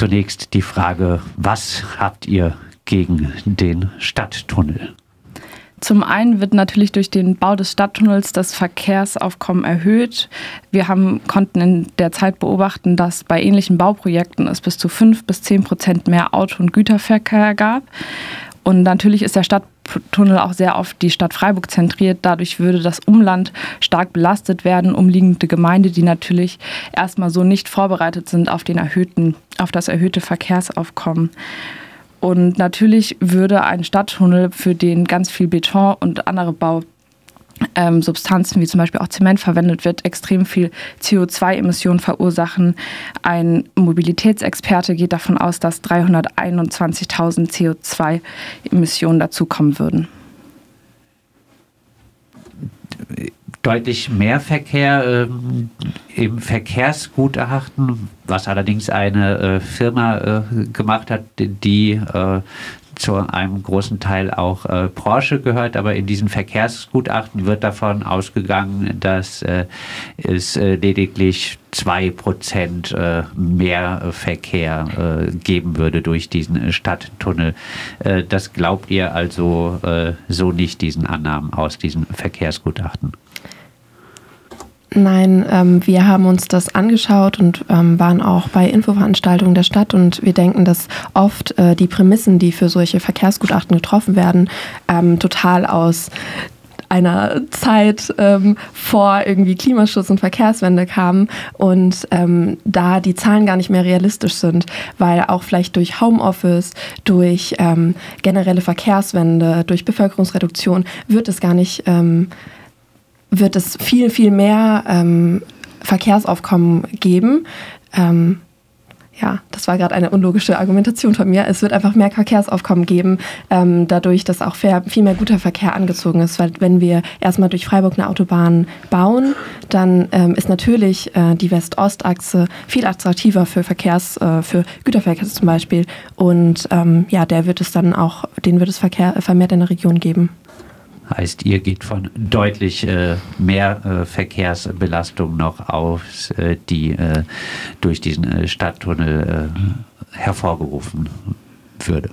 zunächst die Frage, was habt ihr gegen den Stadttunnel? Zum einen wird natürlich durch den Bau des Stadttunnels das Verkehrsaufkommen erhöht. Wir haben, konnten in der Zeit beobachten, dass bei ähnlichen Bauprojekten es bis zu fünf bis zehn Prozent mehr Auto- und Güterverkehr gab. Und natürlich ist der Stadttunnel auch sehr auf die Stadt Freiburg zentriert. Dadurch würde das Umland stark belastet werden, umliegende Gemeinde, die natürlich erstmal so nicht vorbereitet sind auf, den erhöhten, auf das erhöhte Verkehrsaufkommen. Und natürlich würde ein Stadttunnel, für den ganz viel Beton und andere Bausubstanzen ähm, wie zum Beispiel auch Zement verwendet wird, extrem viel CO2-Emissionen verursachen. Ein Mobilitätsexperte geht davon aus, dass 321.000 CO2-Emissionen dazukommen würden deutlich mehr Verkehr ähm, im Verkehrsgutachten, was allerdings eine äh, Firma äh, gemacht hat, die äh, zu einem großen Teil auch äh, Porsche gehört, aber in diesen Verkehrsgutachten wird davon ausgegangen, dass äh, es äh, lediglich zwei Prozent äh, mehr Verkehr äh, geben würde durch diesen Stadttunnel. Äh, das glaubt ihr also so nicht diesen Annahmen aus diesem Verkehrsgutachten? Nein, ähm, wir haben uns das angeschaut und ähm, waren auch bei Infoveranstaltungen der Stadt und wir denken, dass oft äh, die Prämissen, die für solche Verkehrsgutachten getroffen werden, ähm, total aus einer Zeit ähm, vor irgendwie Klimaschutz und Verkehrswende kamen und ähm, da die Zahlen gar nicht mehr realistisch sind, weil auch vielleicht durch Homeoffice, durch ähm, generelle Verkehrswende, durch Bevölkerungsreduktion wird es gar nicht ähm, wird es viel, viel mehr ähm, Verkehrsaufkommen geben. Ähm, ja, das war gerade eine unlogische Argumentation von mir. Es wird einfach mehr Verkehrsaufkommen geben, ähm, dadurch, dass auch viel mehr guter Verkehr angezogen ist. Weil wenn wir erstmal durch Freiburg eine Autobahn bauen, dann ähm, ist natürlich äh, die West-Ost-Achse viel attraktiver für Verkehrs, äh, für Güterverkehr zum Beispiel. Und ähm, ja, der wird es dann auch, den wird es Verkehr vermehrt in der Region geben. Heißt, ihr geht von deutlich äh, mehr äh, Verkehrsbelastung noch aus, äh, die äh, durch diesen äh, Stadttunnel äh, hervorgerufen würde.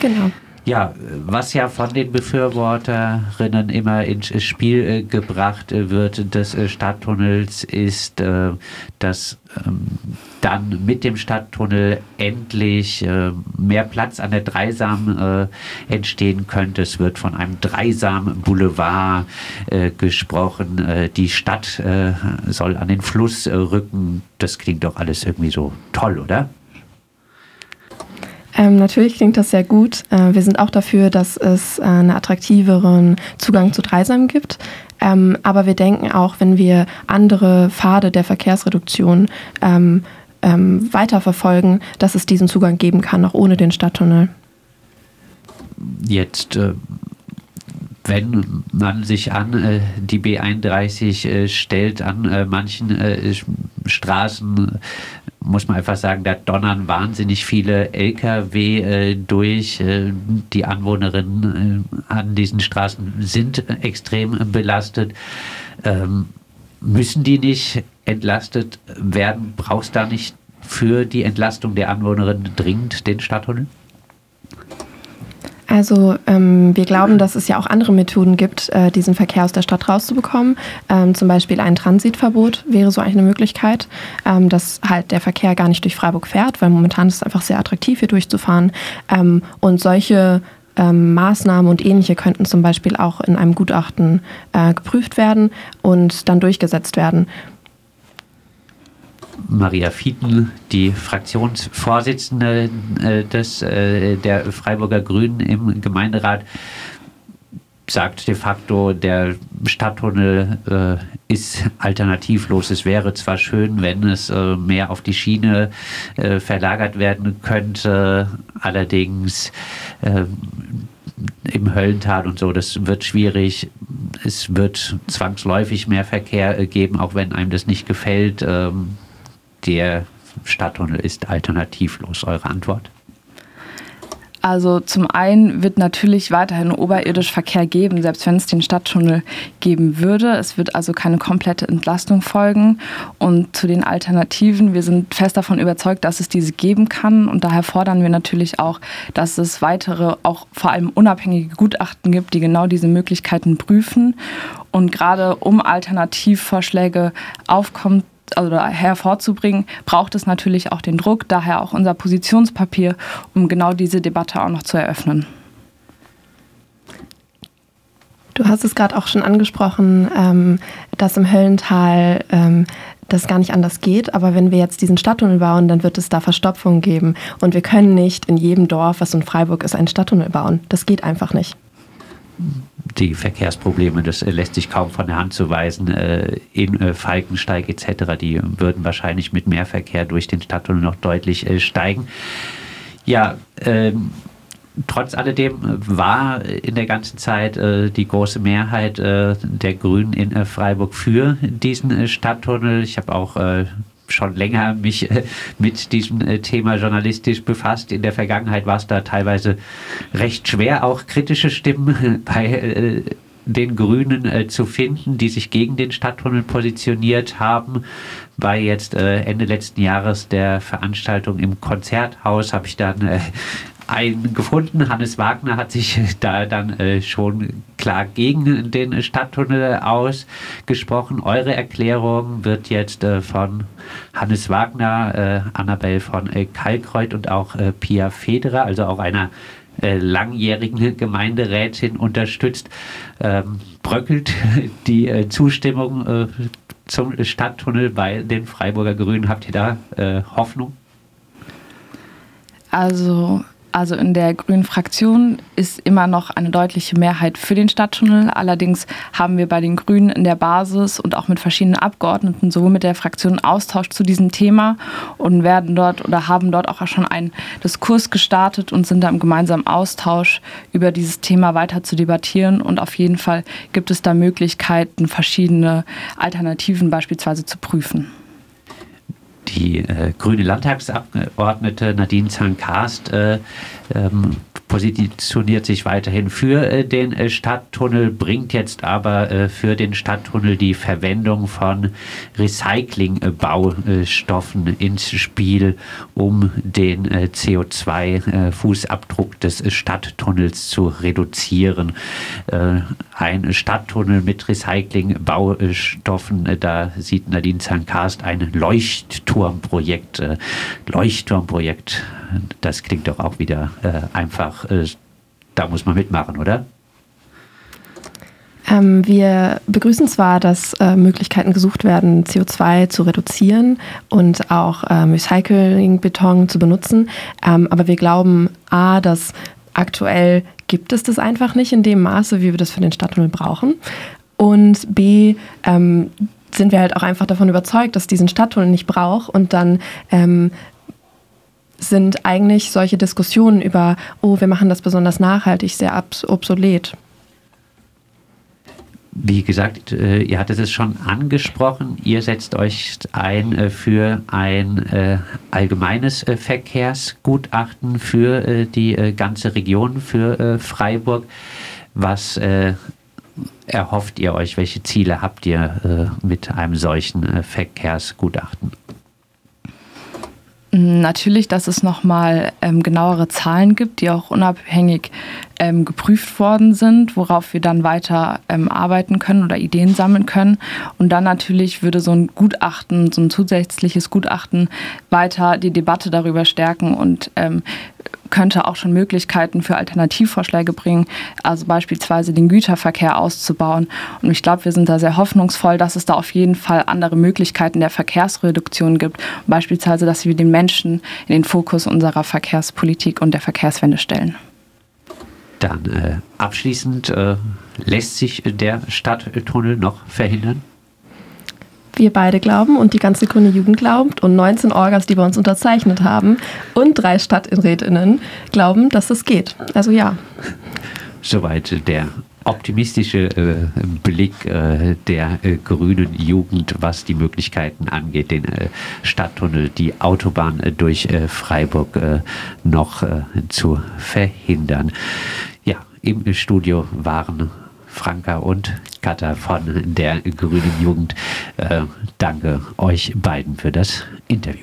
Genau. Ja, was ja von den Befürworterinnen immer ins Spiel gebracht wird des Stadttunnels, ist, dass ähm, dann mit dem Stadttunnel endlich äh, mehr Platz an der Dreisam äh, entstehen könnte. Es wird von einem Dreisam-Boulevard gesprochen. die Stadt soll an den Fluss rücken. Das klingt doch alles irgendwie so toll, oder? Ähm, natürlich klingt das sehr gut. Äh, wir sind auch dafür, dass es äh, einen attraktiveren Zugang zu Dreisam gibt. Ähm, aber wir denken auch, wenn wir andere Pfade der Verkehrsreduktion ähm, ähm, weiterverfolgen, dass es diesen Zugang geben kann, auch ohne den Stadttunnel. Jetzt äh, wenn man sich an äh, die B31 äh, stellt, an äh, manchen äh, Straßen, muss man einfach sagen, da donnern wahnsinnig viele Lkw äh, durch. Äh, die Anwohnerinnen an diesen Straßen sind extrem belastet. Ähm, müssen die nicht entlastet werden? Brauchst du da nicht für die Entlastung der Anwohnerinnen dringend den Stadttunnel? Also ähm, wir glauben, dass es ja auch andere Methoden gibt, äh, diesen Verkehr aus der Stadt rauszubekommen. Ähm, zum Beispiel ein Transitverbot wäre so eine Möglichkeit, ähm, dass halt der Verkehr gar nicht durch Freiburg fährt, weil momentan ist es einfach sehr attraktiv, hier durchzufahren. Ähm, und solche ähm, Maßnahmen und ähnliche könnten zum Beispiel auch in einem Gutachten äh, geprüft werden und dann durchgesetzt werden. Maria Fieten, die Fraktionsvorsitzende äh, des, äh, der Freiburger Grünen im Gemeinderat, sagt de facto, der Stadttunnel äh, ist alternativlos. Es wäre zwar schön, wenn es mehr auf die Schiene verlagert werden könnte, allerdings äh, im Höllental und so, das wird schwierig. Es wird zwangsläufig mehr Verkehr geben, auch wenn einem das nicht gefällt. Ähm, der Stadttunnel ist alternativlos. Eure Antwort? Also zum einen wird natürlich weiterhin oberirdisch Verkehr geben, selbst wenn es den Stadttunnel geben würde. Es wird also keine komplette Entlastung folgen. Und zu den Alternativen, wir sind fest davon überzeugt, dass es diese geben kann. Und daher fordern wir natürlich auch, dass es weitere, auch vor allem unabhängige Gutachten gibt, die genau diese Möglichkeiten prüfen. Und gerade um Alternativvorschläge aufkommen also hervorzubringen, braucht es natürlich auch den Druck, daher auch unser Positionspapier, um genau diese Debatte auch noch zu eröffnen. Du hast es gerade auch schon angesprochen, ähm, dass im Höllental ähm, das gar nicht anders geht. Aber wenn wir jetzt diesen Stadttunnel bauen, dann wird es da Verstopfung geben. Und wir können nicht in jedem Dorf, was in Freiburg ist, einen Stadttunnel bauen. Das geht einfach nicht die Verkehrsprobleme, das äh, lässt sich kaum von der Hand zu weisen. Äh, in äh, Falkensteig etc., die würden wahrscheinlich mit mehr Verkehr durch den Stadttunnel noch deutlich steigen. Ja, ähm, trotz alledem war in der ganzen Zeit äh, die große Mehrheit äh, der Grünen in äh, Freiburg für diesen Stadttunnel. Ich habe auch schon länger mich äh, mit diesem äh, Thema journalistisch befasst. In der Vergangenheit war es da teilweise recht schwer, auch kritische Stimmen bei äh, den Grünen zu finden, die sich gegen den Stadttunnel positioniert haben. Bei jetzt Ende letzten Jahres der Veranstaltung im Konzerthaus habe ich dann einen gefunden. Hannes Wagner hat sich da dann äh, schon klar gegen den Stadttunnel ausgesprochen. Eure Erklärung wird jetzt äh, von Hannes Wagner, äh, Annabelle von äh, Kalkreuth und auch äh, Pia Federer, also auch einer äh, langjährigen Gemeinderätin unterstützt. Ähm, bröckelt die äh, Zustimmung äh, zum Stadttunnel bei den Freiburger Grünen? Habt ihr da äh, Hoffnung? Also also in der grünen Fraktion ist immer noch eine deutliche Mehrheit für den Stadttunnel. Allerdings haben wir bei den Grünen in der Basis und auch mit verschiedenen Abgeordneten sowohl mit der Fraktion Austausch zu diesem Thema und werden dort oder haben dort auch schon einen Diskurs gestartet und sind da im gemeinsamen Austausch über dieses Thema weiter zu debattieren. Und auf jeden Fall gibt es da Möglichkeiten, verschiedene Alternativen beispielsweise zu prüfen die äh, grüne Landtagsabgeordnete Nadine Zankast äh, ähm, positioniert sich weiterhin für äh, den äh, Stadttunnel, bringt jetzt aber äh, für den Stadttunnel die Verwendung von Recyclingbaustoffen ins Spiel, um den äh, CO2-Fußabdruck äh, des Stadttunnels zu reduzieren. Ein Stadttunnel mit Recyclingbaustoffen, da sieht Nadine Zankast ein Leuchtturmprojekt. Leuchtturmprojekt, das klingt doch auch wieder einfach äh, da muss man mitmachen, oder? Ähm, wir begrüßen zwar, dass äh, Möglichkeiten gesucht werden, CO2 zu reduzieren und auch ähm, Recyclingbeton zu benutzen, ähm, aber wir glauben, a, dass aktuell gibt es das einfach nicht in dem Maße, wie wir das für den Stadttunnel brauchen. Und b, ähm, sind wir halt auch einfach davon überzeugt, dass diesen Stadttunnel nicht braucht und dann ähm, sind eigentlich solche Diskussionen über, oh, wir machen das besonders nachhaltig, sehr obsolet. Wie gesagt, äh, ihr hattet es schon angesprochen, ihr setzt euch ein äh, für ein äh, allgemeines Verkehrsgutachten für die ganze Region, für Freiburg. Was erhofft ihr euch? Welche Ziele habt ihr mit einem solchen Verkehrsgutachten? Natürlich, dass es nochmal ähm, genauere Zahlen gibt, die auch unabhängig ähm, geprüft worden sind, worauf wir dann weiter ähm, arbeiten können oder Ideen sammeln können. Und dann natürlich würde so ein Gutachten, so ein zusätzliches Gutachten weiter die Debatte darüber stärken und ähm, könnte auch schon Möglichkeiten für Alternativvorschläge bringen, also beispielsweise den Güterverkehr auszubauen. Und ich glaube, wir sind da sehr hoffnungsvoll, dass es da auf jeden Fall andere Möglichkeiten der Verkehrsreduktion gibt, beispielsweise, dass wir den Menschen in den Fokus unserer Verkehrspolitik und der Verkehrswende stellen. Dann äh, abschließend äh, lässt sich der Stadttunnel noch verhindern? Wir beide glauben und die ganze Grüne Jugend glaubt und 19 Orgas, die wir uns unterzeichnet haben und drei Stadträtinnen glauben, dass es geht. Also ja. Soweit der optimistische äh, Blick äh, der äh, grünen Jugend, was die Möglichkeiten angeht, den äh, Stadttunnel, die Autobahn äh, durch äh, Freiburg noch zu verhindern. Ja, im Studio waren Franka und Katha von der Grünen Jugend. danke euch beiden für das Interview.